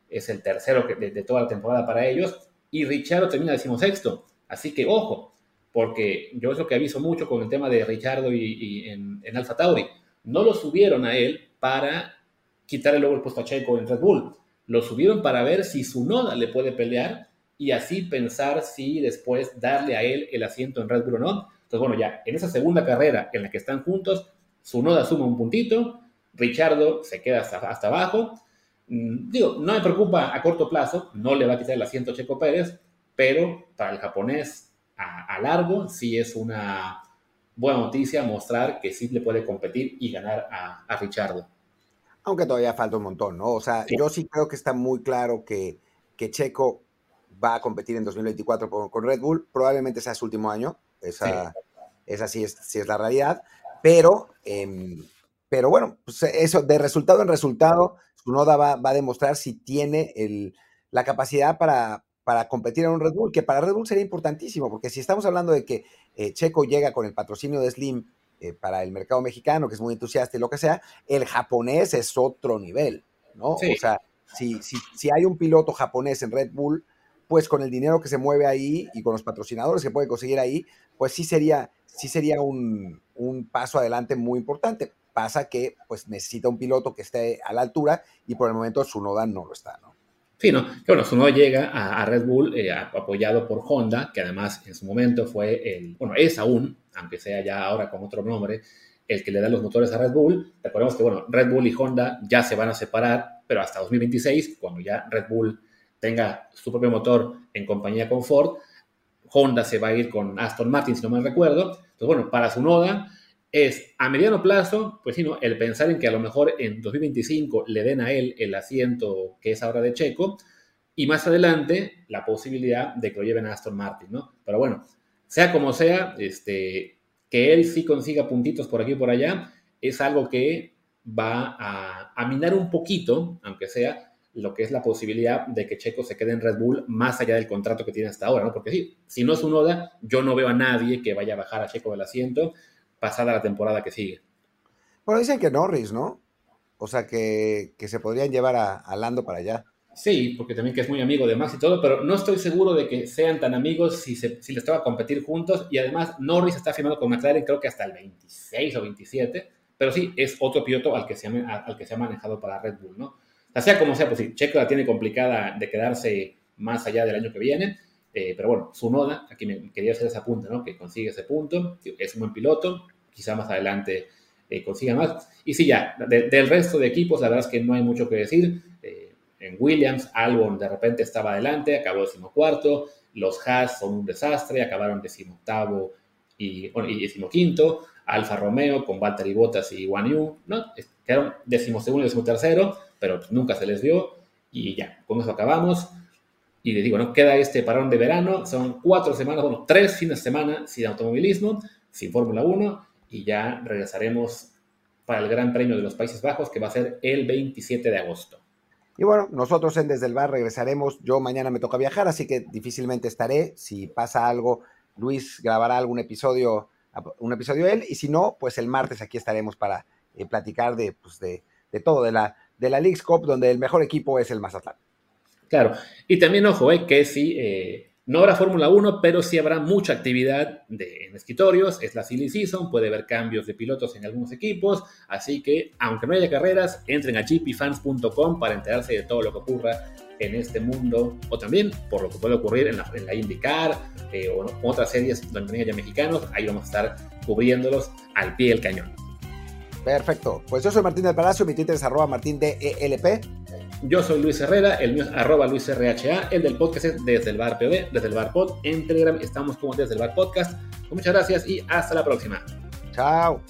es el tercero de, de toda la temporada para ellos, y Richardo termina decimosexto, así que ojo, porque yo es lo que aviso mucho con el tema de Richardo y, en, en Alfa Tauri, no lo subieron a él para quitarle luego el puesto a Checo en Red Bull, lo subieron para ver si su noda le puede pelear y así pensar si después darle a él el asiento en Red Bull o no. Entonces, bueno, ya en esa segunda carrera en la que están juntos, su noda suma un puntito, Richardo se queda hasta, hasta abajo. Mm, digo, no me preocupa a corto plazo, no le va a quitar el asiento a Checo Pérez, pero para el japonés a, largo sí es una buena noticia mostrar que sí le puede competir y ganar a, a Richardo. Aunque todavía falta un montón, ¿no? O sea, yo sí creo que está muy claro que, que Checo va a competir en 2024 con, Red Bull. Probablemente sea su último año. Esa, sí. es, sí es la realidad. Pero, em, pero bueno, pues eso, de resultado en resultado, su noda va, va a demostrar si tiene el, la capacidad para, para competir en un Red Bull, que para Red Bull sería importantísimo, porque si estamos hablando de que eh, Checo llega con el patrocinio de Slim eh, para el mercado mexicano, que es muy entusiasta y lo que sea, el japonés es otro nivel, ¿no? O sea, si, si, si, hay un piloto japonés en Red Bull, pues con el dinero que se mueve ahí y con los patrocinadores que puede conseguir ahí, pues sí sería, sí sería un, un paso adelante muy importante. Pasa que pues necesita un piloto que esté a la altura y por el momento Sunoda no lo está, ¿no? Sí, ¿no? Que bueno, Sunoda llega a, Red Bull eh, apoyado por Honda, que además en su momento fue el, bueno, es aún, aunque sea ya ahora con otro nombre, el que le da los motores a Red Bull. Recordemos que, bueno, Red Bull y Honda ya se van a separar, pero hasta 2026, cuando ya Red Bull tenga su propio motor en compañía con Ford, Honda se va a ir con Aston Martin, si no mal recuerdo. Entonces, bueno, para Sunoda es a mediano plazo, pues sí, ¿no? el pensar en que a lo mejor en 2025 le den a él el asiento que es ahora de Checo y más adelante la posibilidad de que lo lleven a Aston Martin, ¿no? Pero bueno, sea como sea, este, que él sí consiga puntitos por aquí y por allá, es algo que va a, a minar un poquito, aunque sea, lo que es la posibilidad de que Checo se quede en Red Bull más allá del contrato que tiene hasta ahora, ¿no? Porque sí, si no es un Oda, yo no veo a nadie que vaya a bajar a Checo del asiento pasada la temporada que sigue. Bueno, dicen que Norris, ¿no? O sea, que, se podrían llevar a, Lando para allá. Sí, porque también que es muy amigo de Max y todo, pero no estoy seguro de que sean tan amigos si, se, si les toca competir juntos. Y además, Norris está firmando con McLaren, creo que hasta el 26 o 27. Pero sí, es otro piloto al que se ha, al que se ha manejado para Red Bull, ¿no? O sea, como sea, pues sí, Checo la tiene complicada de quedarse más allá del año que viene. Eh, pero bueno, su noda, aquí me quería hacer esa punta, ¿no? Que consigue ese punto, es un buen piloto, quizá más adelante eh, consiga más. Y sí, ya, del resto de equipos, la verdad es que no hay mucho que decir. Eh, en Williams, Albon de repente estaba adelante, acabó decimocuarto. Los Haas son un desastre, acabaron decimoctavo y, bueno, y decimoquinto. Alfa Romeo con Valtteri Bottas y Guan Yu, ¿no? Quedaron decimosegundo y decimotercero, pero nunca se les dio. Y ya, con eso acabamos. Y les digo, ¿no? Queda este parón de verano, son cuatro semanas, bueno, tres fines de semana sin automovilismo, sin Fórmula 1, y ya regresaremos para el Gran Premio de los Países Bajos, que va a ser el 27 de agosto. Y bueno, nosotros en Desde el Bar regresaremos. Yo mañana me toca viajar, así que difícilmente estaré. Si pasa algo, Luis grabará algún episodio, un episodio él, y si no, pues el martes aquí estaremos para eh, platicar de, pues de, de, todo, de la, de la League's Cup, donde el mejor equipo es el Mazatlán. Claro, y también ojo, eh, que si eh, no habrá Fórmula 1, pero sí habrá mucha actividad en escritorios, es la silly season, puede haber cambios de pilotos en algunos equipos, así que aunque no haya carreras, entren a gpfans.com para enterarse de todo lo que ocurra en este mundo, o también por lo que puede ocurrir en la, en IndyCar eh, o otras series donde haya mexicanos, ahí vamos a estar cubriéndolos al pie del cañón. Perfecto, pues yo soy Martín del Palacio, mi Twitter es arroba martindelp. Yo soy Luis Herrera, el mío es arroba LuisRHA, el del podcast es desde el bar POD, desde el bar pod. En Telegram estamos como desde el bar podcast. Muchas gracias y hasta la próxima. Chao.